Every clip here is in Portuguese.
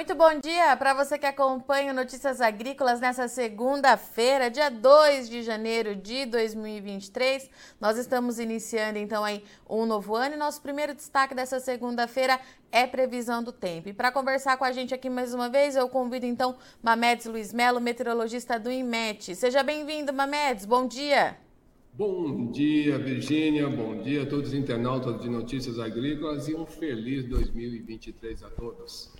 Muito bom dia para você que acompanha Notícias Agrícolas nessa segunda-feira, dia 2 de janeiro de 2023. Nós estamos iniciando então aí um novo ano e nosso primeiro destaque dessa segunda-feira é previsão do tempo. E para conversar com a gente aqui mais uma vez, eu convido então Mamedes Luiz Melo, meteorologista do IMET. Seja bem-vindo, Mamedes. Bom dia. Bom dia, Virgínia. Bom dia a todos os internautas de Notícias Agrícolas e um feliz 2023 a todos.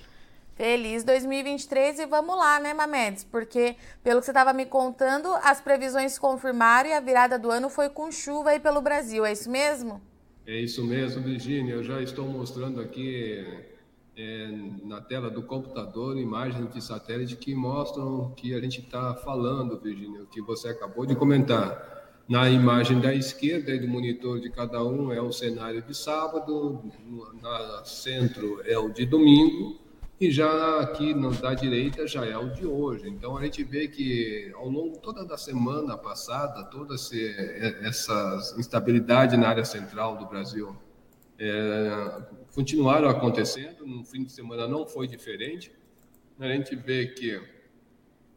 Feliz 2023 e vamos lá, né, Mamedes? Porque, pelo que você estava me contando, as previsões se confirmaram e a virada do ano foi com chuva aí pelo Brasil, é isso mesmo? É isso mesmo, Virginia. Eu já estou mostrando aqui é, na tela do computador imagens de satélite que mostram que a gente está falando, Virginia, o que você acabou de comentar. Na imagem da esquerda do monitor de cada um é o cenário de sábado, na centro é o de domingo e já aqui no, da direita já é o de hoje. Então a gente vê que ao longo toda da semana passada, toda esse, essa instabilidade na área central do Brasil é, continuaram acontecendo. No fim de semana não foi diferente. A gente vê que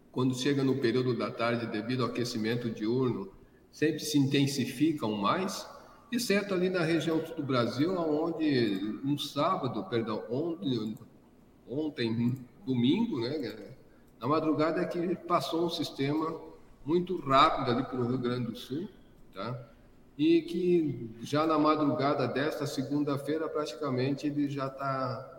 quando chega no período da tarde, devido ao aquecimento diurno, sempre se intensificam mais, exceto ali na região do Brasil, onde um sábado, perdão, ontem, ontem, domingo, né, na madrugada é que passou um sistema muito rápido ali pelo Rio Grande do Sul, tá? E que já na madrugada desta segunda-feira, praticamente, ele já está,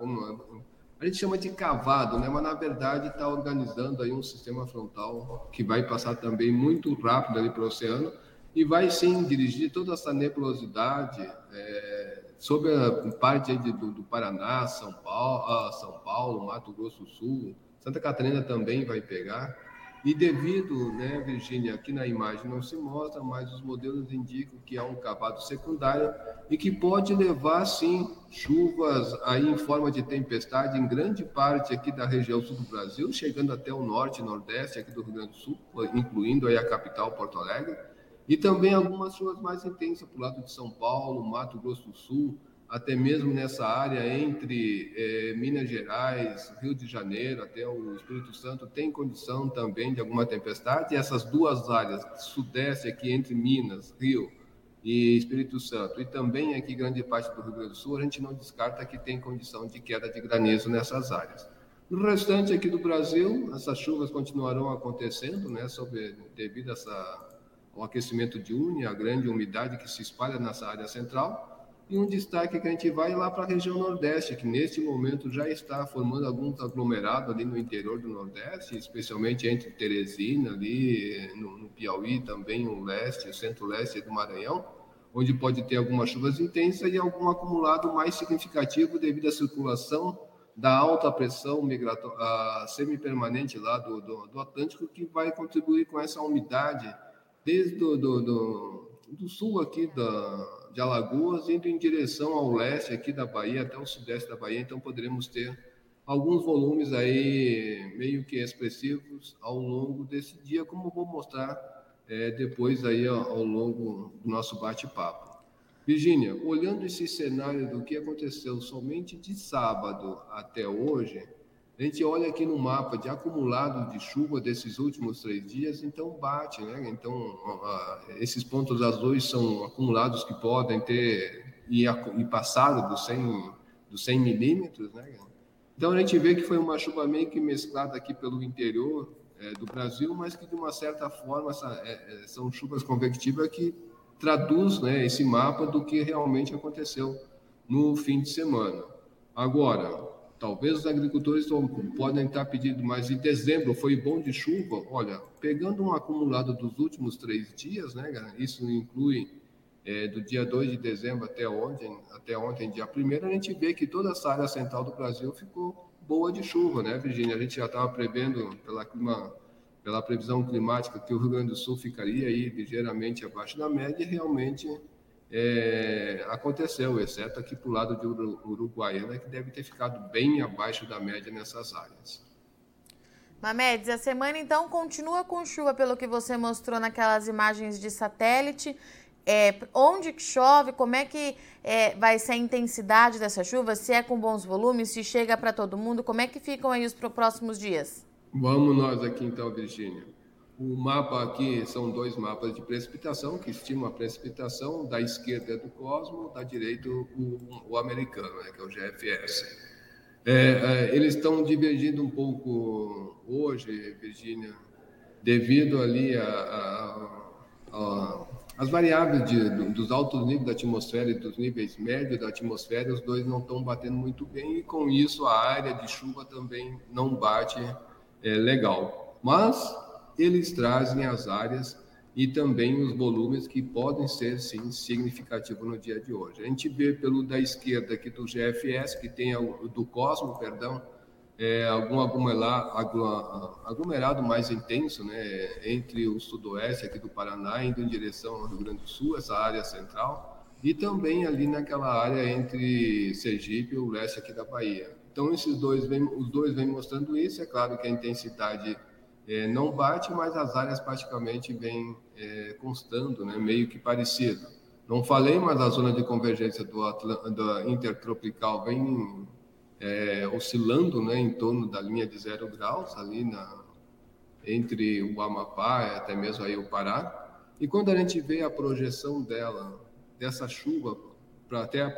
a gente chama de cavado, né? Mas na verdade está organizando aí um sistema frontal que vai passar também muito rápido ali para o oceano e vai sim dirigir toda essa nebulosidade é, sobre a parte de, do, do, Paraná, São Paulo, ah, São Paulo, Mato Grosso do Sul, Santa Catarina também vai pegar. E devido, né, Virgínia, aqui na imagem não se mostra, mas os modelos indicam que há um cavado secundário e que pode levar, sim, chuvas aí em forma de tempestade em grande parte aqui da região sul do Brasil, chegando até o norte nordeste aqui do Rio Grande do Sul, incluindo aí a capital Porto Alegre e também algumas chuvas mais intensas para o lado de São Paulo, Mato Grosso do Sul, até mesmo nessa área entre eh, Minas Gerais, Rio de Janeiro, até o Espírito Santo, tem condição também de alguma tempestade. E essas duas áreas, sudeste aqui entre Minas, Rio e Espírito Santo, e também aqui grande parte do Rio Grande do Sul, a gente não descarta que tem condição de queda de granizo nessas áreas. No restante aqui do Brasil, essas chuvas continuarão acontecendo, né, sobre, devido a essa o aquecimento diurno, a grande umidade que se espalha nessa área central. E um destaque que a gente vai lá para a região Nordeste, que neste momento já está formando alguns aglomerados ali no interior do Nordeste, especialmente entre Teresina, ali no, no Piauí, também o leste, o centro-leste do Maranhão, onde pode ter algumas chuvas intensas e algum acumulado mais significativo devido à circulação da alta pressão migratória, semi-permanente lá do, do, do Atlântico, que vai contribuir com essa umidade desde do, do, do, do sul aqui da, de Alagoas, indo em direção ao leste aqui da Bahia, até o sudeste da Bahia, então poderemos ter alguns volumes aí meio que expressivos ao longo desse dia, como vou mostrar é, depois aí ao, ao longo do nosso bate-papo. Virgínia, olhando esse cenário do que aconteceu somente de sábado até hoje, a gente olha aqui no mapa de acumulado de chuva desses últimos três dias, então bate, né? Então, esses pontos azuis são acumulados que podem ter e, e passado dos 100, dos 100 milímetros, né? Então, a gente vê que foi uma chuva meio que mesclada aqui pelo interior é, do Brasil, mas que, de uma certa forma, essa, é, é são chuvas convectivas que traduz né, esse mapa do que realmente aconteceu no fim de semana. Agora, Talvez os agricultores podem estar pedindo, mas em dezembro foi bom de chuva. Olha, pegando um acumulado dos últimos três dias, né, isso inclui é, do dia 2 de dezembro até ontem, até ontem, dia 1 a gente vê que toda essa área central do Brasil ficou boa de chuva, né, Virginia? A gente já estava prevendo pela, clima, pela previsão climática que o Rio Grande do Sul ficaria aí ligeiramente abaixo da média e realmente é, aconteceu, exceto aqui para o lado de Uruguaiana, que deve ter ficado bem abaixo da média nessas áreas. Mamedes, a semana então continua com chuva, pelo que você mostrou naquelas imagens de satélite. é, onde chove, como é que é, vai ser a intensidade dessa chuva, se é com bons volumes, se chega para todo mundo, como é que ficam aí os próximos dias? Vamos nós aqui então, Virgínia. O mapa aqui são dois mapas de precipitação, que estimam a precipitação, da esquerda é do Cosmo, da direita o, o americano, né, que é o GFS. É, é, eles estão divergindo um pouco hoje, Virgínia, devido ali a, a, a as variáveis de, dos altos níveis da atmosfera e dos níveis médios da atmosfera, os dois não estão batendo muito bem e com isso a área de chuva também não bate é, legal. Mas eles trazem as áreas e também os volumes que podem ser sim significativos no dia de hoje. A gente vê pelo da esquerda aqui do GFS que tem do Cosmo, perdão, é, algum aglomerado mais intenso, né, entre o sudoeste aqui do Paraná, indo em direção ao Rio Grande do Sul, essa área central, e também ali naquela área entre Sergipe e o leste aqui da Bahia. Então, esses dois vem, os dois vêm mostrando isso. É claro que a intensidade é, não bate, mas as áreas praticamente vêm é, constando, né, meio que parecido. Não falei, mas a zona de convergência do, intertropical vem é, oscilando né, em torno da linha de zero graus, ali na, entre o Amapá e até mesmo aí o Pará. E quando a gente vê a projeção dela, dessa chuva, para até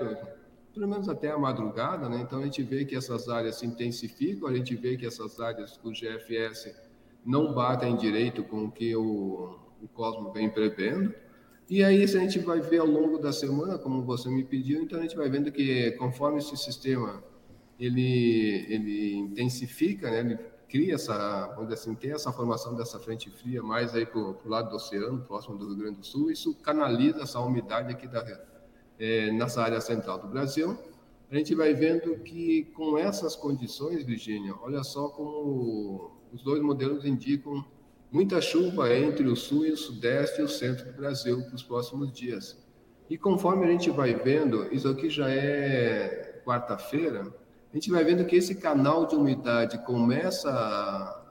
pelo menos até a madrugada, né? então a gente vê que essas áreas se intensificam, a gente vê que essas áreas com GFS não batem direito com o que o, o Cosmo vem prevendo. E aí, a gente vai ver ao longo da semana, como você me pediu, então a gente vai vendo que conforme esse sistema ele, ele intensifica, né? ele cria essa, dizer assim, tem essa formação dessa frente fria mais aí para o lado do oceano, próximo do Rio Grande do Sul, isso canaliza essa umidade aqui da, é, nessa área central do Brasil. A gente vai vendo que com essas condições, Virgínia, olha só como os dois modelos indicam muita chuva entre o sul e o sudeste e o centro do Brasil para os próximos dias. E conforme a gente vai vendo, isso aqui já é quarta-feira, a gente vai vendo que esse canal de umidade começa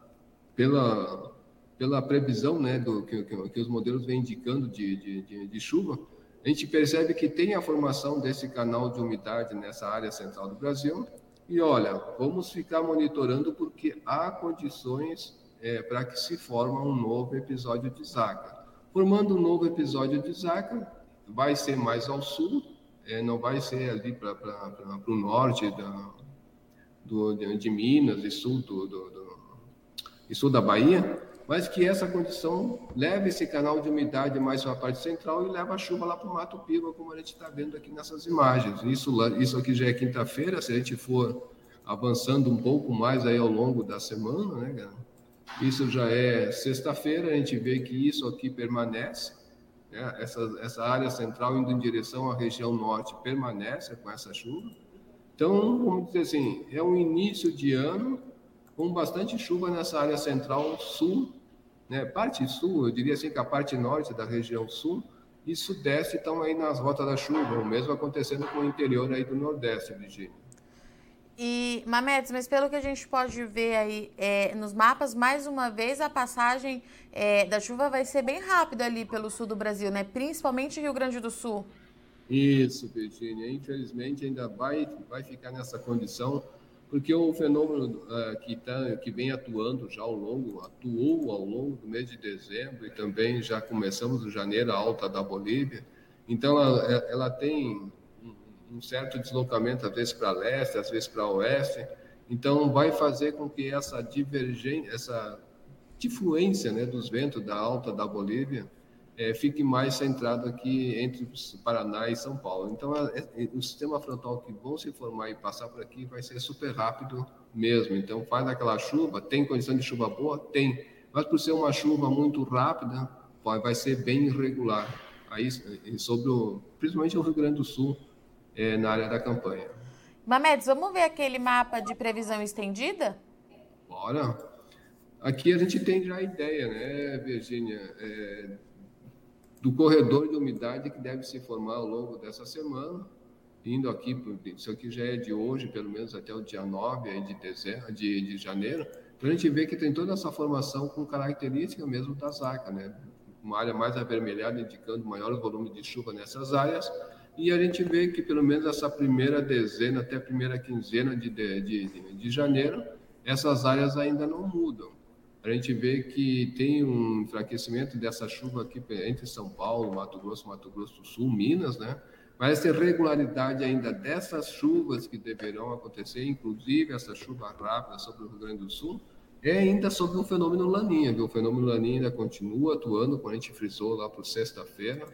pela, pela previsão né, do, que, que os modelos vêm indicando de, de, de, de chuva, a gente percebe que tem a formação desse canal de umidade nessa área central do Brasil. E olha, vamos ficar monitorando porque há condições é, para que se forme um novo episódio de Zaca. Formando um novo episódio de Zaca, vai ser mais ao sul, é, não vai ser ali para o norte da, do, de, de, Minas e sul, do, do, do, sul da Bahia, mas que essa condição leve esse canal de umidade mais para a parte central e leva a chuva lá para o Mato Piba, como a gente está vendo aqui nessas imagens. Isso, isso aqui já é quinta-feira, se a gente for avançando um pouco mais aí ao longo da semana, né, cara? Isso já é sexta-feira, a gente vê que isso aqui permanece, né? essa, essa área central indo em direção à região norte permanece com essa chuva. Então, vamos dizer assim, é um início de ano com bastante chuva nessa área central sul, né? parte sul, eu diria assim que a parte norte da região sul e sudeste estão aí nas rotas da chuva, o mesmo acontecendo com o interior aí do nordeste, Virgínia. E, Mametes, mas pelo que a gente pode ver aí é, nos mapas, mais uma vez a passagem é, da chuva vai ser bem rápida ali pelo sul do Brasil, né? Principalmente Rio Grande do Sul. Isso, Virginia. Infelizmente ainda vai, vai ficar nessa condição, porque o fenômeno uh, que, tá, que vem atuando já ao longo, atuou ao longo do mês de dezembro e também já começamos o janeiro a alta da Bolívia. Então ela, ela tem um certo deslocamento, às vezes para leste, às vezes para oeste. Então vai fazer com que essa divergência, essa difluência né, dos ventos da alta da Bolívia é, fique mais centrado aqui entre Paraná e São Paulo. Então, é, é, o sistema frontal que vão se formar e passar por aqui vai ser super rápido mesmo. Então, faz aquela chuva, tem condição de chuva boa? Tem. Mas por ser uma chuva muito rápida, vai ser bem irregular. Aí, sobre o, principalmente o Rio Grande do Sul, é, na área da campanha. Mamedes, vamos ver aquele mapa de previsão estendida? Bora. Aqui a gente tem já a ideia, né, Virgínia? É, do corredor de umidade que deve se formar ao longo dessa semana, indo aqui, isso aqui já é de hoje, pelo menos até o dia 9 aí de, dezembro, de, de janeiro, então a gente vê que tem toda essa formação com característica mesmo da zaca, né? uma área mais avermelhada, indicando maior volume de chuva nessas áreas. E a gente vê que pelo menos essa primeira dezena até a primeira quinzena de, de, de, de janeiro, essas áreas ainda não mudam. A gente vê que tem um enfraquecimento dessa chuva aqui entre São Paulo, Mato Grosso, Mato Grosso do Sul, Minas, né? Mas essa regularidade ainda dessas chuvas que deverão acontecer, inclusive essa chuva rápida sobre o Rio Grande do Sul, é ainda sobre o fenômeno Laninha, que o fenômeno Laninha ainda continua atuando, como a gente frisou lá por sexta-feira.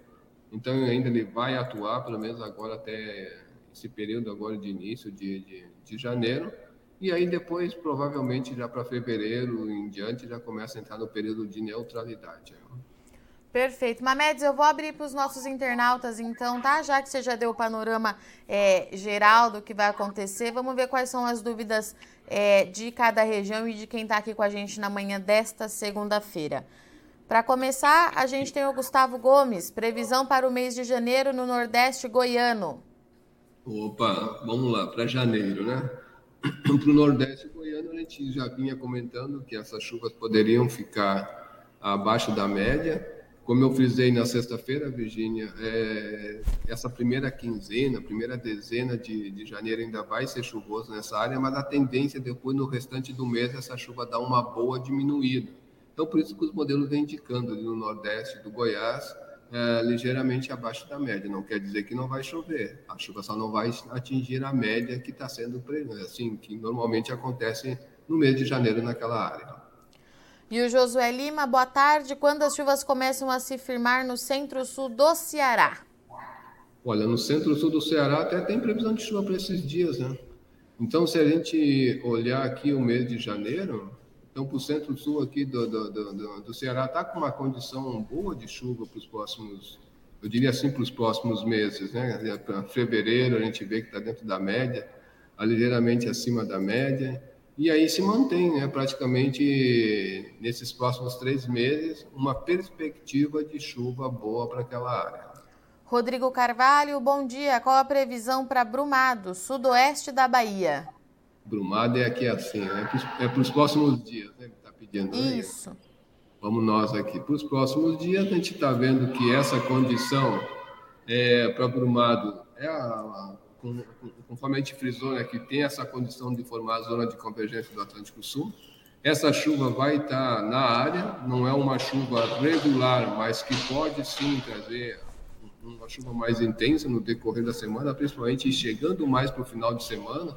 Então ainda ele vai atuar, pelo menos agora até esse período agora de início de, de, de janeiro. E aí depois, provavelmente, já para fevereiro em diante, já começa a entrar no período de neutralidade. Perfeito. Mamedes, eu vou abrir para os nossos internautas então, tá? Já que você já deu o panorama é, geral do que vai acontecer, vamos ver quais são as dúvidas é, de cada região e de quem está aqui com a gente na manhã desta segunda-feira. Para começar, a gente tem o Gustavo Gomes, previsão para o mês de janeiro no Nordeste goiano. Opa, vamos lá, para janeiro, né? Para o Nordeste goiano, a gente já vinha comentando que essas chuvas poderiam ficar abaixo da média como eu frisei na sexta-feira, Virgínia, é, essa primeira quinzena, primeira dezena de, de janeiro ainda vai ser chuvoso nessa área, mas a tendência depois no restante do mês essa chuva dá uma boa diminuída. Então, por isso que os modelos vêm indicando ali no Nordeste do Goiás, é, ligeiramente abaixo da média. Não quer dizer que não vai chover. A chuva só não vai atingir a média que está sendo assim, que normalmente acontece no mês de janeiro naquela área. E o Josué Lima, boa tarde. Quando as chuvas começam a se firmar no centro-sul do Ceará? Olha, no centro-sul do Ceará até tem previsão de chuva para esses dias, né? Então, se a gente olhar aqui o mês de janeiro, então para o centro-sul aqui do, do, do, do Ceará está com uma condição boa de chuva para os próximos, eu diria assim, para os próximos meses, né? Para fevereiro a gente vê que está dentro da média, ligeiramente acima da média. E aí se mantém, né, praticamente nesses próximos três meses, uma perspectiva de chuva boa para aquela área. Rodrigo Carvalho, bom dia. Qual a previsão para Brumado, sudoeste da Bahia? Brumado é aqui assim, né? é para os próximos dias, né? Está pedindo. Né? Isso. Vamos nós aqui. Para os próximos dias, a gente está vendo que essa condição é, para Brumado é a, a conforme a gente frisou, né, que tem essa condição de formar a zona de convergência do Atlântico Sul. Essa chuva vai estar na área, não é uma chuva regular, mas que pode sim trazer uma chuva mais intensa no decorrer da semana, principalmente chegando mais para o final de semana.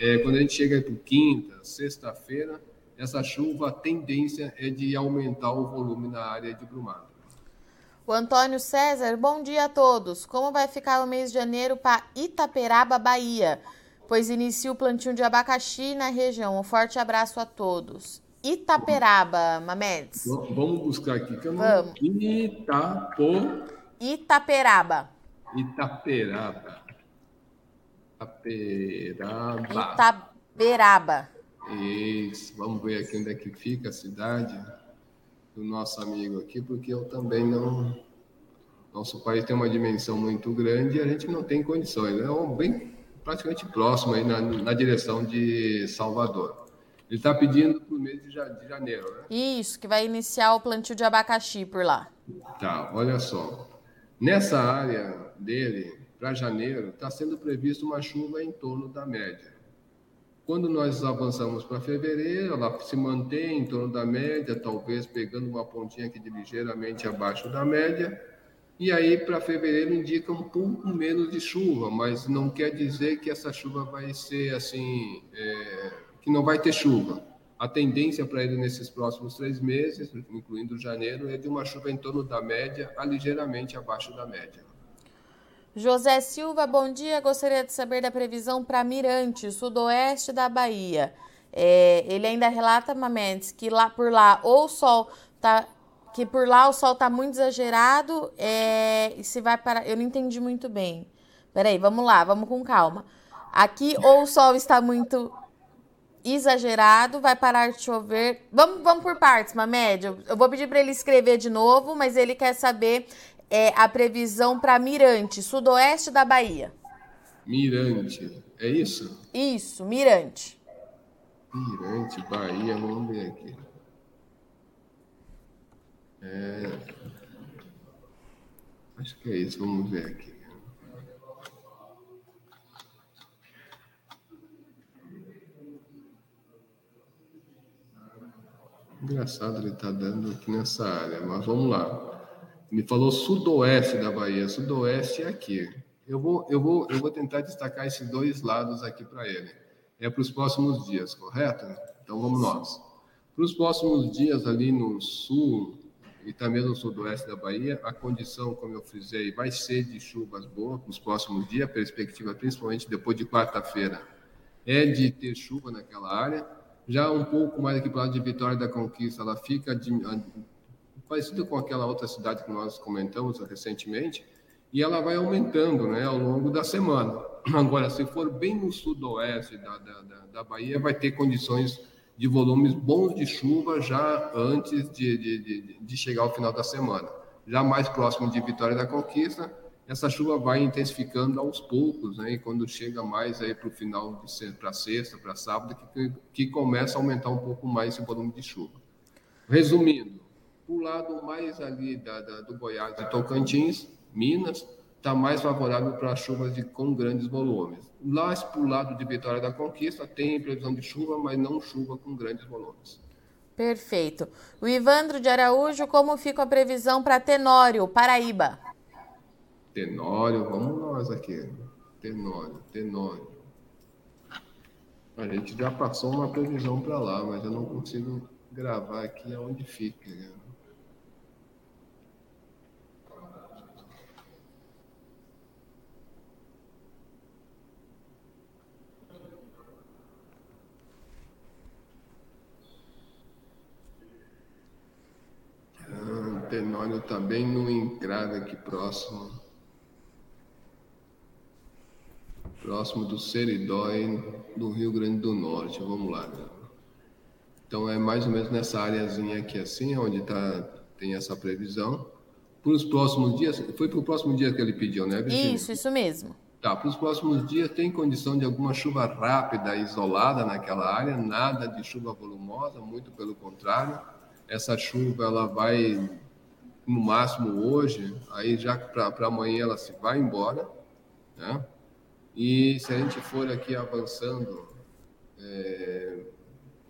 É, quando a gente chega para quinta, sexta-feira, essa chuva, a tendência é de aumentar o volume na área de Brumado. O Antônio César, bom dia a todos. Como vai ficar o mês de janeiro para Itaperaba, Bahia? Pois inicia o plantio de abacaxi na região. Um forte abraço a todos. Itaperaba, Mamedes. Vamos buscar aqui. Que eu não... Vamos. Itapo... Itaperaba. Itaperaba. Itaperaba. Itaperaba. Isso. Vamos ver aqui onde é que fica a cidade do nosso amigo aqui, porque eu também não. Nosso país tem uma dimensão muito grande e a gente não tem condições. É um bem praticamente próximo aí na, na direção de Salvador. Ele está pedindo para o mês de janeiro, né? Isso, que vai iniciar o plantio de abacaxi por lá. Tá, olha só. Nessa área dele, para janeiro, está sendo previsto uma chuva em torno da média. Quando nós avançamos para fevereiro, ela se mantém em torno da média, talvez pegando uma pontinha aqui de ligeiramente abaixo da média. E aí, para fevereiro, indica um pouco menos de chuva, mas não quer dizer que essa chuva vai ser assim, é, que não vai ter chuva. A tendência para ele nesses próximos três meses, incluindo janeiro, é de uma chuva em torno da média a ligeiramente abaixo da média. José Silva, bom dia. Gostaria de saber da previsão para Mirante, sudoeste da Bahia. É, ele ainda relata, Mamedes, que lá por lá ou o sol tá que por lá o sol tá muito exagerado é, e se vai para eu não entendi muito bem. Peraí, vamos lá, vamos com calma. Aqui ou o sol está muito exagerado, vai parar de chover. Vamos, vamos por partes, Mamed. Eu vou pedir para ele escrever de novo, mas ele quer saber é a previsão para Mirante, sudoeste da Bahia. Mirante, é isso? Isso, Mirante. Mirante, Bahia, vamos ver aqui. É... Acho que é isso, vamos ver aqui. Engraçado ele está dando aqui nessa área, mas vamos lá. Me falou sudoeste da Bahia, sudoeste é aqui. Eu vou, eu vou, eu vou tentar destacar esses dois lados aqui para ele. É para os próximos dias, correto? Então vamos nós. Para os próximos dias ali no sul e também no sudoeste da Bahia, a condição, como eu frisei, vai ser de chuvas boas para os próximos dias. A perspectiva, principalmente depois de quarta-feira, é de ter chuva naquela área já um pouco mais aqui para o lado de Vitória da Conquista, ela fica de, parecida com aquela outra cidade que nós comentamos recentemente, e ela vai aumentando né, ao longo da semana. Agora, se for bem no sudoeste da, da, da, da Bahia, vai ter condições de volumes bons de chuva já antes de, de, de, de chegar ao final da semana. Já mais próximo de Vitória da Conquista, essa chuva vai intensificando aos poucos, né? E quando chega mais aí para o final de para sexta, para sábado, que, que começa a aumentar um pouco mais esse volume de chuva. Resumindo, o lado mais ali da, da, do Goiás e Tocantins, Minas, está mais favorável para chuvas de, com grandes volumes. Lá para o lado de Vitória da Conquista tem previsão de chuva, mas não chuva com grandes volumes. Perfeito. O Ivandro de Araújo, como fica a previsão para Tenório, Paraíba? Tenório, vamos nós aqui. Tenório, Tenório. A gente já passou uma previsão para lá, mas eu não consigo gravar aqui aonde fica. Né? Ah, Tenório está bem no encrave aqui próximo. próximo do Seridói, do Rio Grande do Norte. Vamos lá. Então é mais ou menos nessa áreazinha aqui assim, onde tá, tem essa previsão. Para os próximos dias, foi para o próximo dia que ele pediu, né? Virginia? Isso, isso mesmo. Tá, para os próximos dias tem condição de alguma chuva rápida, isolada naquela área, nada de chuva volumosa, muito pelo contrário. Essa chuva ela vai no máximo hoje, aí já para amanhã ela se vai embora, né? E se a gente for aqui avançando, é,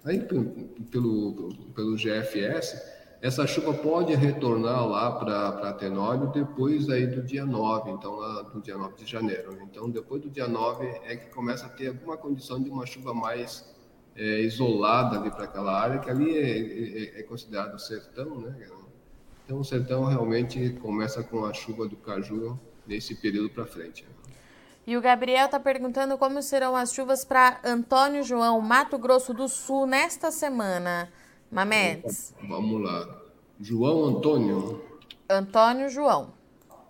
aí pelo, pelo GFS, essa chuva pode retornar lá para Tenório depois aí do dia 9, então lá do dia 9 de janeiro. Então depois do dia 9 é que começa a ter alguma condição de uma chuva mais é, isolada ali para aquela área, que ali é, é, é, considerado sertão, né? Então o sertão realmente começa com a chuva do caju nesse período para frente. E o Gabriel está perguntando como serão as chuvas para Antônio João, Mato Grosso do Sul, nesta semana. Mamedes. Vamos lá. João Antônio. Antônio João.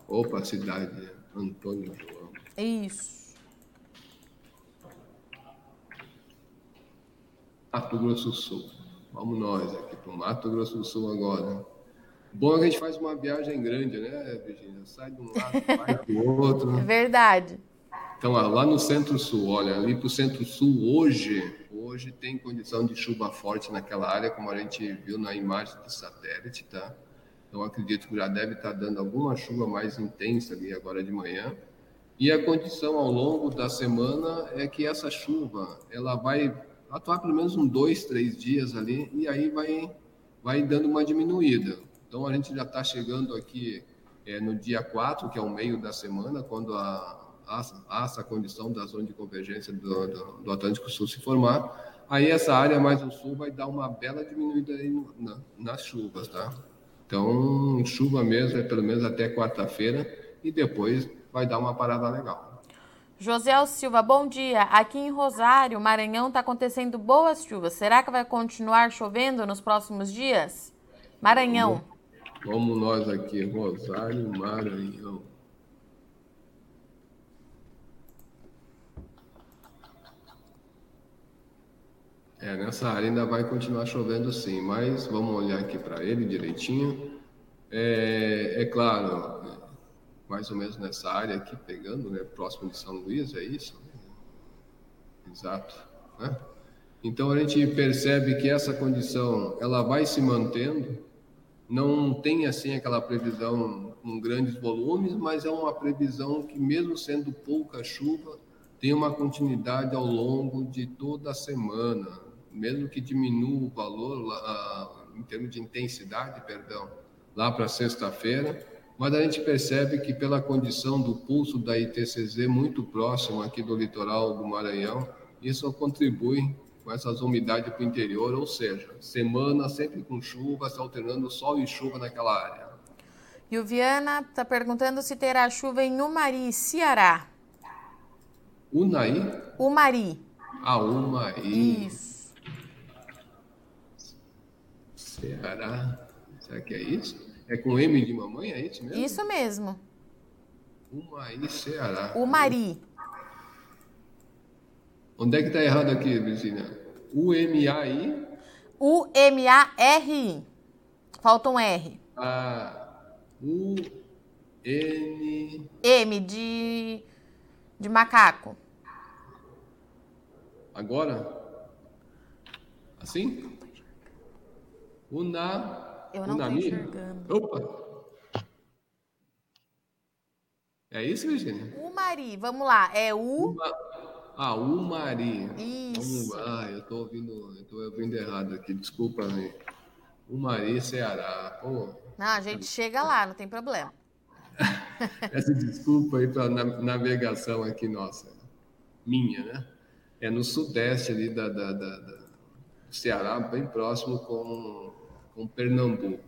Opa, cidade. Antônio João. Isso. Mato Grosso do Sul. Vamos nós aqui para o Mato Grosso do Sul agora. Bom é que a gente faz uma viagem grande, né, Virginia? Sai de um lado, vai do outro. É verdade. Então, lá no Centro-Sul, olha, ali para o Centro-Sul, hoje, hoje tem condição de chuva forte naquela área, como a gente viu na imagem do satélite, tá? Então, acredito que já deve estar tá dando alguma chuva mais intensa ali agora de manhã. E a condição ao longo da semana é que essa chuva, ela vai atuar pelo menos uns dois, três dias ali, e aí vai, vai dando uma diminuída. Então, a gente já está chegando aqui é, no dia 4, que é o meio da semana, quando a, há essa condição da zona de convergência do, do, do, Atlântico Sul se formar, aí essa área mais ao sul vai dar uma bela diminuída na, nas chuvas, tá? Então, chuva mesmo é pelo menos até quarta-feira e depois vai dar uma parada legal. José Silva, bom dia. Aqui em Rosário, Maranhão, está acontecendo boas chuvas. Será que vai continuar chovendo nos próximos dias? Maranhão. Vamos nós aqui, Rosário, Maranhão. É, nessa área ainda vai continuar chovendo sim, mas vamos olhar aqui para ele direitinho. É, é, claro, mais ou menos nessa área aqui, pegando, né, próximo de São Luís, é isso? Exato. Né? Então a gente percebe que essa condição ela vai se mantendo não tem assim aquela previsão com grandes volumes, mas é uma previsão que mesmo sendo pouca chuva, tem uma continuidade ao longo de toda a semana, mesmo que diminua o valor em termos de intensidade, perdão, lá para sexta-feira, mas a gente percebe que pela condição do pulso da ITCZ muito próximo aqui do litoral do Maranhão, isso contribui com essas umidades para o interior, ou seja, semana sempre com chuva, se alternando sol e chuva naquela área. E o Viana está perguntando se terá chuva em Umari, Ceará. Unai? Umari. Ah, Umari. Isso. Ceará. Será que é isso? É com M de mamãe, é isso mesmo? Isso mesmo. Umari, Ceará. Umari. Onde é que está errado aqui, Virginia? U-M-A-I? U-M-A-R-I. Falta um R. Ah, U-N... M de... de macaco. Agora? Assim? Una... Eu não estou enxergando. Opa! É isso, Virginia? Umari, vamos lá. É U. Uma... Ah, Umari. Isso. Ah, eu estou ouvindo, eu tô ouvindo errado aqui, desculpa me. Umari, Ceará. Pô. Não, a gente chega lá, não tem problema. Essa desculpa aí para navegação aqui, nossa, minha, né? É no sudeste ali da, da, da, da Ceará, bem próximo com com Pernambuco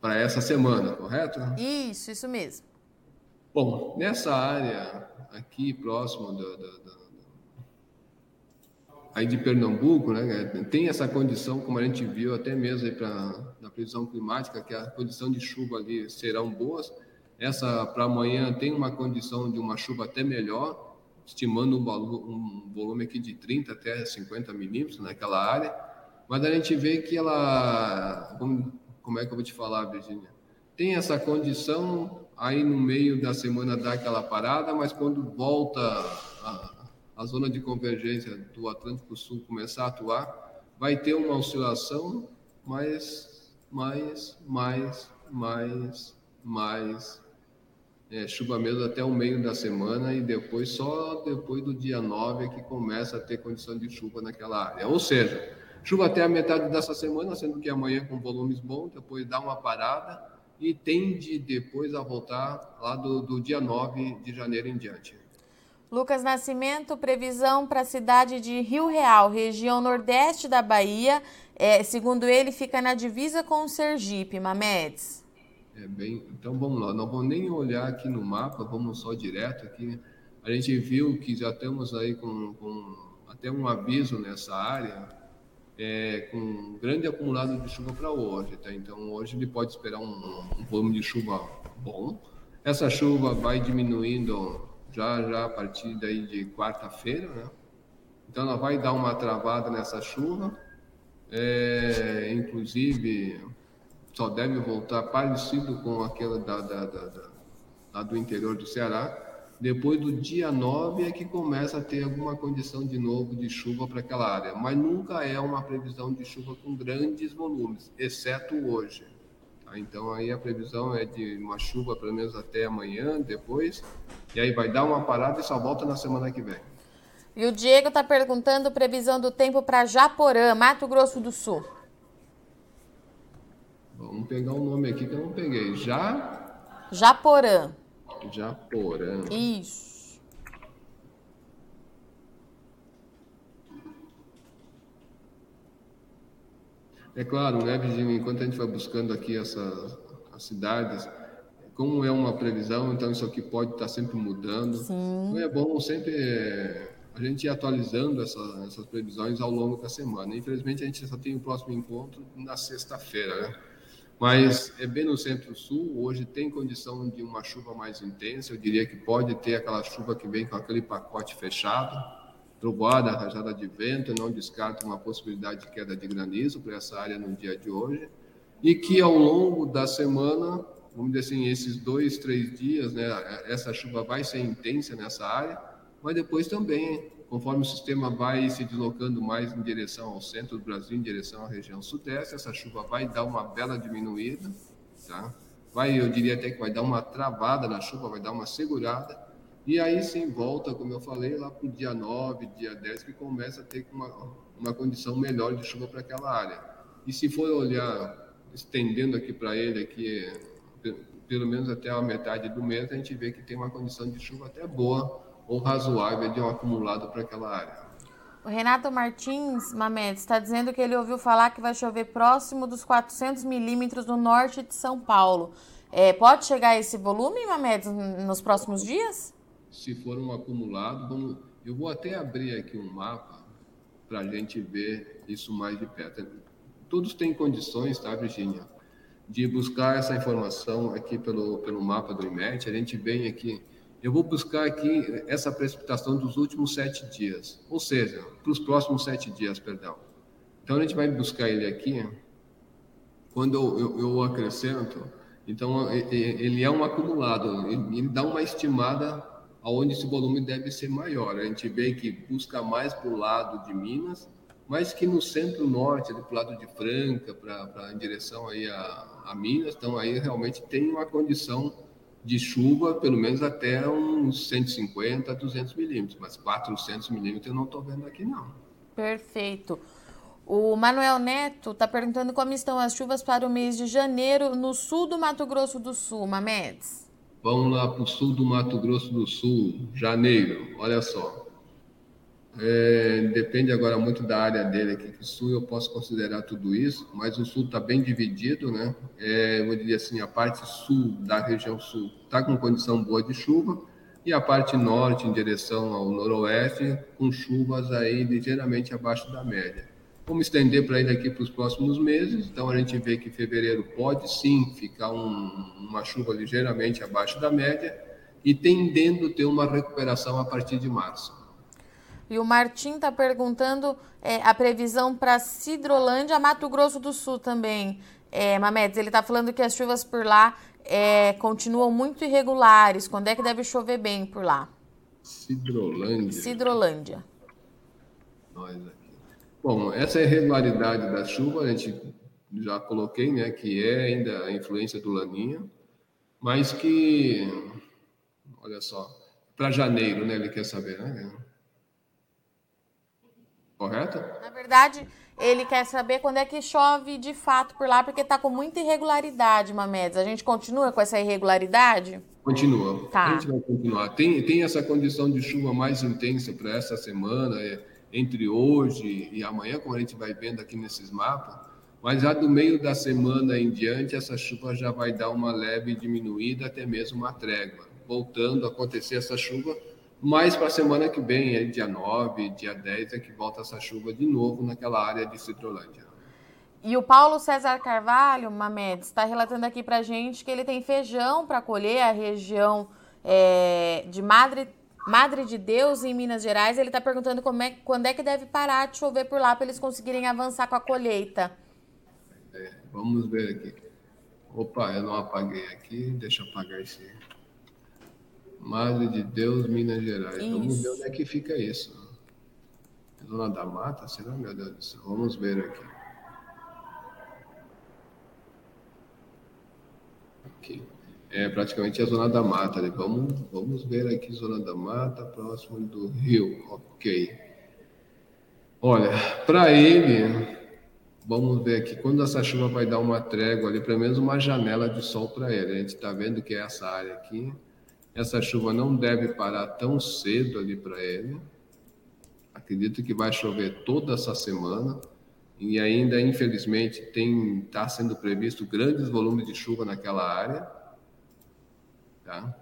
para essa semana, correto? Isso, isso mesmo. Bom, nessa área aqui próximo do, do, do, aí de Pernambuco, né, tem essa condição, como a gente viu até mesmo pra, na previsão climática, que a condição de chuva ali serão boas. Essa para amanhã tem uma condição de uma chuva até melhor, estimando um, um volume aqui de 30 até 50 milímetros naquela área mas a gente vê que ela, como, como é que eu vou te falar, Virginia? Tem essa condição, aí no meio da semana dá aquela parada, mas quando volta a, a zona de convergência do Atlântico Sul começar a atuar, vai ter uma oscilação, mais, mais, mais, mais, mais, é, chuva mesmo até o meio da semana e depois, só depois do dia 9 é que começa a ter condição de chuva naquela área. Ou seja, Chuva até a metade dessa semana, sendo que amanhã com volumes bons, depois dá uma parada e tende depois a voltar lá do, do dia 9 de janeiro em diante. Lucas Nascimento, previsão para a cidade de Rio Real, região nordeste da Bahia. É, segundo ele, fica na divisa com o Sergipe, Mamedes. É bem, então vamos lá, não vamos nem olhar aqui no mapa, vamos só direto aqui. A gente viu que já estamos aí com, com até um aviso nessa área, é, com um grande acumulado de chuva para hoje. Tá? Então, hoje ele pode esperar um, um, volume de chuva bom. Essa chuva vai diminuindo já, já a partir daí de quarta-feira, né? Então, ela vai dar uma travada nessa chuva. É, inclusive, só deve voltar parecido com aquela da, da, da, da do interior do Ceará depois do dia 9 é que começa a ter alguma condição de novo de chuva para aquela área, mas nunca é uma previsão de chuva com grandes volumes, exceto hoje. Tá? Então aí a previsão é de uma chuva pelo menos até amanhã, depois, e aí vai dar uma parada e só volta na semana que vem. E o Diego está perguntando previsão do tempo para Japorã, Mato Grosso do Sul. Vamos pegar o um nome aqui que eu não peguei. Já? Japorã. Japorã. Isso. É claro, né, Virginia, enquanto a gente vai buscando aqui essas as cidades, como é uma previsão, então isso aqui pode estar sempre mudando. Sim. Então é bom sempre é, a gente ir atualizando essa, essas previsões ao longo da semana. Infelizmente, a gente só tem o próximo encontro na sexta-feira, né? mas é bem no centro-sul. Hoje tem condição de uma chuva mais intensa. Eu diria que pode ter aquela chuva que vem com aquele pacote fechado, trovoada, rajada de vento. Não descarto uma possibilidade de queda de granizo para essa área no dia de hoje. E que ao longo da semana, vamos dizer assim, esses dois, três dias, né, essa chuva vai ser intensa nessa área, mas depois também Conforme o sistema vai se deslocando mais em direção ao centro do Brasil, em direção à região sudeste, essa chuva vai dar uma bela diminuída tá? Vai, eu diria até que vai dar uma travada na chuva, vai dar uma segurada, e aí sim volta, como eu falei, lá para o dia 9, dia 10, que começa a ter uma, uma condição melhor de chuva para aquela área. E se for olhar, estendendo aqui para ele, aqui, pelo menos até a metade do mês, a gente vê que tem uma condição de chuva até boa ou razoável de um acumulado para aquela área. O Renato Martins Mamedes está dizendo que ele ouviu falar que vai chover próximo dos 400 milímetros no norte de São Paulo. É, pode chegar a esse volume, Mamedes, nos próximos dias? Se for um acumulado, vamos... eu vou até abrir aqui um mapa para a gente ver isso mais de perto. Todos têm condições, tá, Virginia, de buscar essa informação aqui pelo, pelo mapa do IMET. A gente vem aqui eu vou buscar aqui essa precipitação dos últimos sete dias, ou seja, para os próximos sete dias, perdão. Então a gente vai buscar ele aqui. Quando eu, eu, eu acrescento, então ele é um acumulado, ele dá uma estimada aonde esse volume deve ser maior. A gente vê que busca mais para o lado de Minas, mas que no centro-norte, para o lado de Franca, para em direção aí a, a Minas, então aí realmente tem uma condição de chuva, pelo menos até uns 150 a 200 milímetros, mas 400 milímetros eu não estou vendo aqui não. Perfeito. O Manuel Neto está perguntando como estão as chuvas para o mês de janeiro no sul do Mato Grosso do Sul, Mamedes. Vamos lá para o sul do Mato Grosso do Sul, janeiro, olha só. É, depende agora muito da área dele aqui, que o sul eu posso considerar tudo isso, mas o sul está bem dividido, né? É, eu dizer assim, a parte sul da região sul está com condição boa de chuva e a parte norte em direção ao noroeste com chuvas aí ligeiramente abaixo da média. Vamos estender para ele aqui para os próximos meses, então a gente vê que fevereiro pode sim ficar um, uma chuva ligeiramente abaixo da média e tendendo a ter uma recuperação a partir de março. E o Martim está perguntando é, a previsão para Cidrolândia, Mato Grosso do Sul também. É, Mamedes, ele está falando que as chuvas por lá é, continuam muito irregulares. Quando é que deve chover bem por lá? Cidrolândia. Cidrolândia. Nós aqui. Bom, essa irregularidade da chuva, a gente já coloquei, né, que é ainda a influência do Laninha, mas que, olha só, para janeiro, né, ele quer saber, né? Correto? Na verdade, ele quer saber quando é que chove de fato por lá, porque está com muita irregularidade, Mamedes. A gente continua com essa irregularidade? Continua. Tá. A gente vai continuar. Tem, tem essa condição de chuva mais intensa para essa semana, é, entre hoje e amanhã, como a gente vai vendo aqui nesses mapas. Mas já do meio da semana em diante, essa chuva já vai dar uma leve diminuída, até mesmo uma trégua. Voltando a acontecer essa chuva mas para a semana que vem, é dia 9, dia 10, é que volta essa chuva de novo naquela área de Citrolândia. E o Paulo César Carvalho, Mamedes, está relatando aqui para gente que ele tem feijão para colher a região é, de Madre, Madre de Deus, em Minas Gerais. Ele está perguntando como é, quando é que deve parar de chover por lá para eles conseguirem avançar com a colheita. É, vamos ver aqui. Opa, eu não apaguei aqui, deixa eu apagar esse Madre de Deus, Minas Gerais. Isso. Vamos ver onde é que fica isso. Zona da Mata? Será, meu Deus do céu? Vamos ver aqui. Aqui. É praticamente a Zona da Mata. Vamos, vamos ver aqui, Zona da Mata, próximo do Rio. Ok. Olha, para ele, vamos ver aqui, quando essa chuva vai dar uma trégua ali, pelo menos uma janela de sol para ele. A gente está vendo que é essa área aqui. Essa chuva não deve parar tão cedo ali para ele. Acredito que vai chover toda essa semana e ainda infelizmente tem está sendo previsto grandes volumes de chuva naquela área, tá?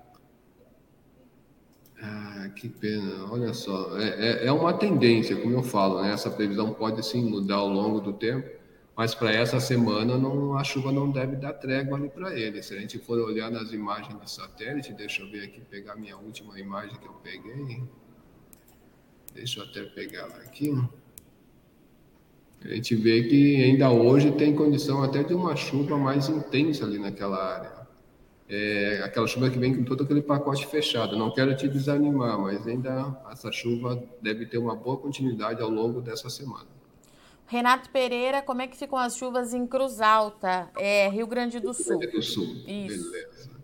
Ah, que pena, olha só, é, é, é uma tendência, como eu falo, né? Essa previsão pode sim mudar ao longo do tempo, mas para essa semana não, a chuva não deve dar trégua ali para ele. Se a gente for olhar nas imagens de satélite, deixa eu ver aqui, pegar minha última imagem que eu peguei. Deixa eu até pegar ela aqui. A gente vê que ainda hoje tem condição até de uma chuva mais intensa ali naquela área. É, aquela chuva que vem com todo aquele pacote fechado. Não quero te desanimar, mas ainda essa chuva deve ter uma boa continuidade ao longo dessa semana. Renato Pereira, como é que ficam as chuvas em Cruz Alta, é, Rio Grande do Sul? Rio Grande do Sul, Isso. beleza.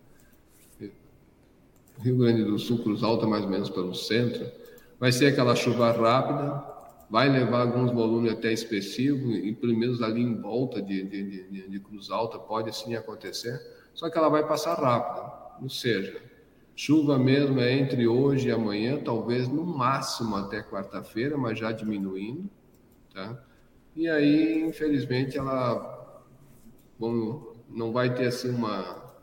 Rio Grande do Sul, Cruz Alta, mais ou menos pelo centro. Vai ser aquela chuva rápida, vai levar alguns volumes até expressivos, e pelo menos ali em volta de, de, de, de Cruz Alta pode sim acontecer, só que ela vai passar rápida, ou seja, chuva mesmo é entre hoje e amanhã, talvez no máximo até quarta-feira, mas já diminuindo, tá? E aí, infelizmente, ela bom, não vai ter assim uma,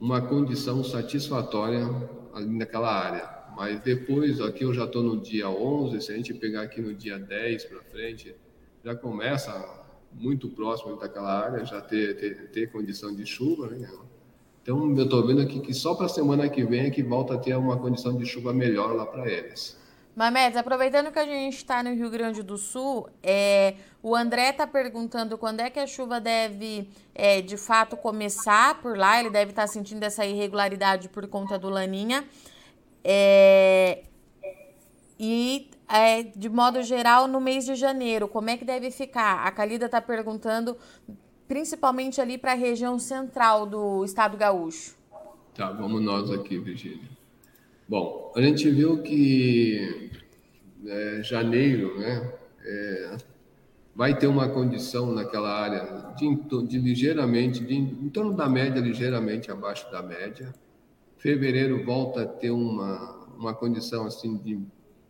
uma condição satisfatória ali naquela área. Mas depois, aqui eu já estou no dia 11, se a gente pegar aqui no dia 10 para frente, já começa muito próximo daquela área, já ter, ter, ter condição de chuva, né? Então, eu estou vendo aqui que só para a semana que vem é que volta a ter uma condição de chuva melhor lá para eles. Mamedes, aproveitando que a gente está no Rio Grande do Sul, é, o André está perguntando quando é que a chuva deve, é, de fato, começar por lá. Ele deve estar tá sentindo essa irregularidade por conta do Laninha. É, e, é, de modo geral, no mês de janeiro, como é que deve ficar? A Calida está perguntando, principalmente ali para a região central do estado gaúcho. Tá, vamos nós aqui, Virgínia. Bom, a gente viu que é, janeiro, né, é, vai ter uma condição naquela área de, de ligeiramente, de, em torno da média, ligeiramente abaixo da média. Fevereiro volta a ter uma, uma condição assim de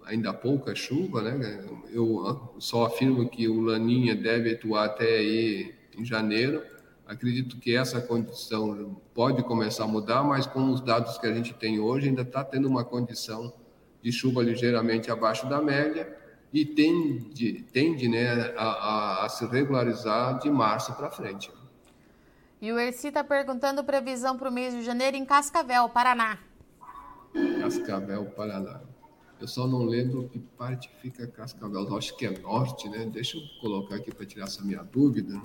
ainda pouca chuva, né? Eu só afirmo que o Laninha deve atuar até aí em janeiro Acredito que essa condição pode começar a mudar, mas com os dados que a gente tem hoje, ainda está tendo uma condição de chuva ligeiramente abaixo da média e tende, tende né, a, a, a se regularizar de março para frente. E o Erci está perguntando previsão para o mês de janeiro em Cascavel, Paraná. Cascavel, Paraná. Eu só não lembro que parte fica Cascavel. Eu acho que é norte, né? Deixa eu colocar aqui para tirar essa minha dúvida.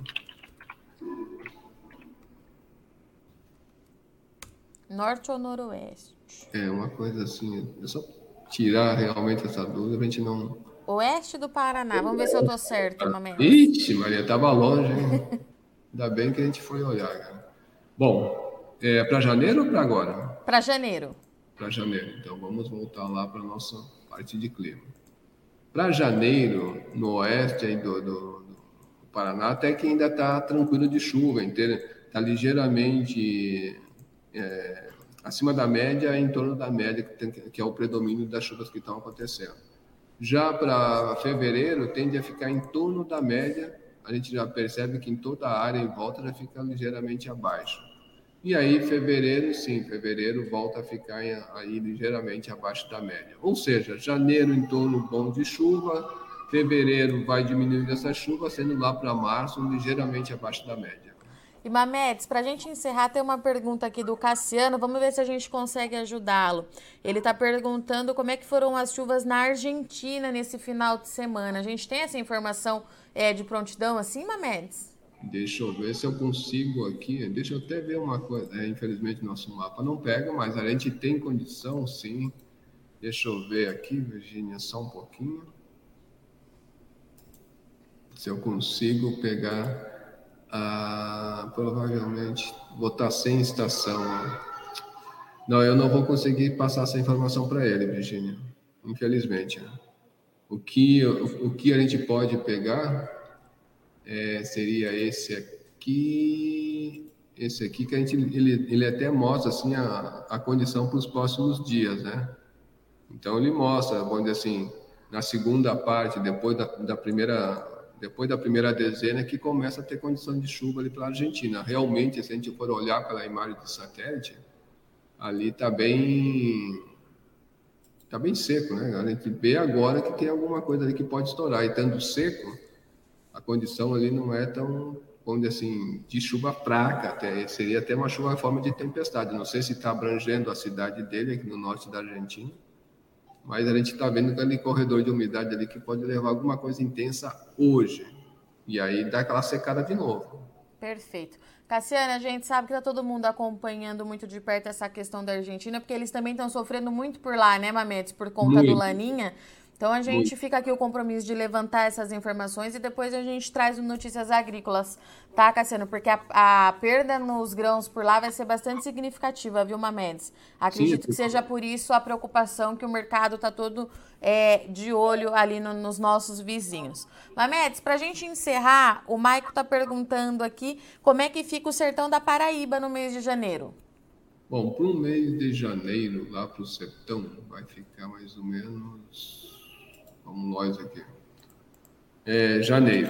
Norte ou noroeste? É, uma coisa assim, é só tirar realmente essa dúvida pra gente não. Oeste do Paraná, vamos ver se eu tô certo, Mamãe. Ixi, Maria, tava longe, hein? Ainda bem que a gente foi olhar, cara. Bom, é para janeiro ou para agora? Para janeiro. Para janeiro. Então vamos voltar lá para nossa parte de clima. Para janeiro, no oeste aí do, do, do, Paraná, até que ainda está tranquilo de chuva, está ligeiramente é, acima da média em torno da média, que, tem, que é o predomínio das chuvas que estão acontecendo. Já para fevereiro, tende a ficar em torno da média, a gente já percebe que em toda a área em volta já fica ligeiramente abaixo. E aí, fevereiro, sim, fevereiro volta a ficar aí ligeiramente abaixo da média. Ou seja, janeiro em torno bom de chuva, fevereiro vai diminuindo essa chuva, sendo lá para março ligeiramente abaixo da média. E Mametes, para a gente encerrar, tem uma pergunta aqui do Cassiano. Vamos ver se a gente consegue ajudá-lo. Ele está perguntando como é que foram as chuvas na Argentina nesse final de semana. A gente tem essa informação é, de prontidão assim, Mametes? Deixa eu ver se eu consigo aqui. Deixa eu até ver uma coisa. É, infelizmente, nosso mapa não pega, mas a gente tem condição, sim. Deixa eu ver aqui, Virginia, só um pouquinho. Se eu consigo pegar ah, provavelmente botar sem estação. Não, eu não vou conseguir passar essa informação para ele, Virginia. Infelizmente. O que, o, o, que a gente pode pegar é, seria esse aqui, esse aqui que a gente ele, ele até mostra assim a, a condição para os próximos dias, né? Então ele mostra, vamos dizer assim, na segunda parte, depois da, da primeira depois da primeira dezena, que começa a ter condição de chuva ali para a Argentina. Realmente, se a gente for olhar pela imagem de satélite, ali está bem está bem seco, né? A gente vê agora que tem alguma coisa ali que pode estourar. E estando seco, a condição ali não é tão, vamos dizer assim, de chuva fraca, até, seria até uma chuva em forma de tempestade. Não sei se está abrangendo a cidade dele, aqui no norte da Argentina, mas a gente está vendo aquele corredor de umidade ali que pode levar alguma coisa intensa hoje. E aí dá aquela secada de novo. Perfeito. Cassiana, a gente sabe que está todo mundo acompanhando muito de perto essa questão da Argentina, porque eles também estão sofrendo muito por lá, né, Mametes, por conta muito. do Laninha. Então a gente fica aqui o compromisso de levantar essas informações e depois a gente traz o Notícias Agrícolas, tá, Cassiano? Porque a, a perda nos grãos por lá vai ser bastante significativa, viu, Mamedes? Acredito Sim, que seja por isso a preocupação que o mercado está todo é, de olho ali no, nos nossos vizinhos. Mamedes, para a gente encerrar, o Maico está perguntando aqui como é que fica o sertão da Paraíba no mês de janeiro. Bom, para o mês de janeiro, lá para o sertão, vai ficar mais ou menos Vamos nós aqui. É, janeiro.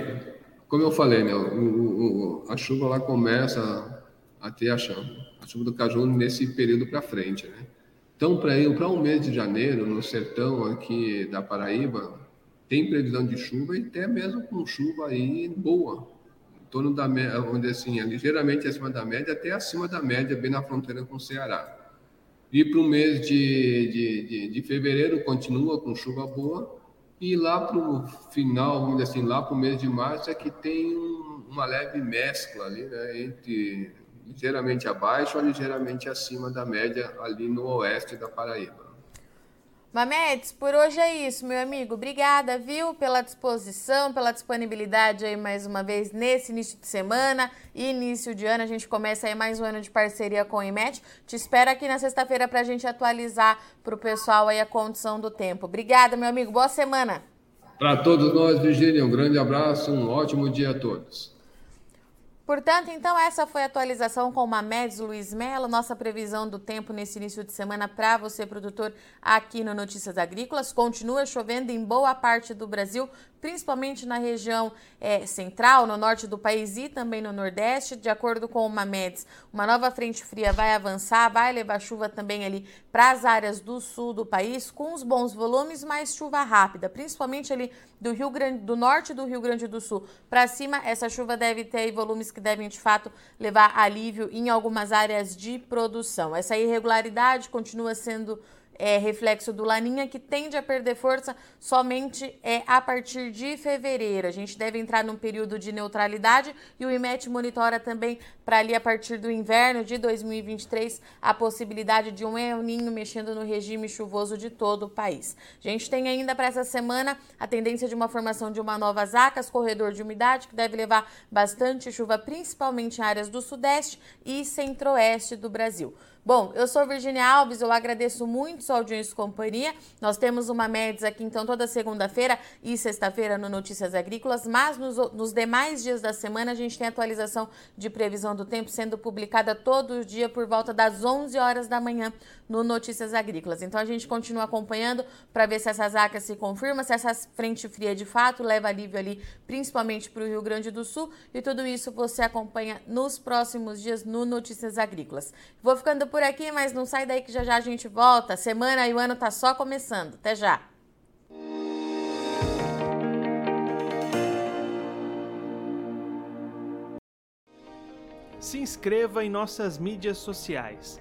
Como eu falei, né, o, o, a chuva lá começa a ter a chuva, a chuva do caju nesse período para frente, né? Então, para um mês de janeiro, no sertão aqui da Paraíba, tem previsão de chuva e até mesmo com chuva aí boa, em torno da média, onde assim, é ligeiramente acima da média, até acima da média, bem na fronteira com o Ceará. E para o mês de, de, de, de fevereiro, continua com chuva boa, e lá para o final, vamos dizer assim, lá para o mês de março é que tem um, uma leve mescla ali, né, entre ligeiramente abaixo ou ligeiramente acima da média ali no oeste da Paraíba. Mamedes, por hoje é isso, meu amigo. Obrigada, viu, pela disposição, pela disponibilidade aí mais uma vez nesse início de semana e início de ano. A gente começa aí mais um ano de parceria com o IMET. Te espero aqui na sexta-feira para a gente atualizar para o pessoal aí a condição do tempo. Obrigada, meu amigo. Boa semana. Para todos nós, Virgínia, um grande abraço, um ótimo dia a todos. Portanto, então, essa foi a atualização com o Mamedes Luiz Melo, nossa previsão do tempo nesse início de semana para você, produtor, aqui no Notícias Agrícolas. Continua chovendo em boa parte do Brasil, principalmente na região é, central, no norte do país e também no nordeste. De acordo com o Mamedes, uma nova frente fria vai avançar, vai levar chuva também ali para as áreas do sul do país, com os bons volumes, mas chuva rápida, principalmente ali do Rio Grande do norte do Rio Grande do Sul para cima. Essa chuva deve ter volumes que devem de fato levar alívio em algumas áreas de produção. Essa irregularidade continua sendo é, reflexo do Laninha, que tende a perder força somente é, a partir de fevereiro. A gente deve entrar num período de neutralidade e o IMET monitora também para ali a partir do inverno de 2023 a possibilidade de um El Ninho mexendo no regime chuvoso de todo o país. A gente tem ainda para essa semana a tendência de uma formação de uma nova zacas, corredor de umidade, que deve levar bastante chuva, principalmente em áreas do sudeste e centro-oeste do Brasil. Bom, eu sou Virginia Alves, eu agradeço muito sua audiência e companhia. Nós temos uma MEDS aqui, então, toda segunda-feira e sexta-feira no Notícias Agrícolas, mas nos, nos, demais dias da semana a gente tem atualização de previsão do tempo sendo publicada todo dia por volta das 11 horas da manhã no Notícias Agrícolas. Então, a gente continua acompanhando para ver se essa zaca se confirma, se essa frente fria de fato leva alívio ali, principalmente para o Rio Grande do Sul. E tudo isso você acompanha nos próximos dias no Notícias Agrícolas. Vou ficando por aqui, mas não sai daí que já já a gente volta. Semana e o ano tá só começando. Até já! Se inscreva em nossas mídias sociais.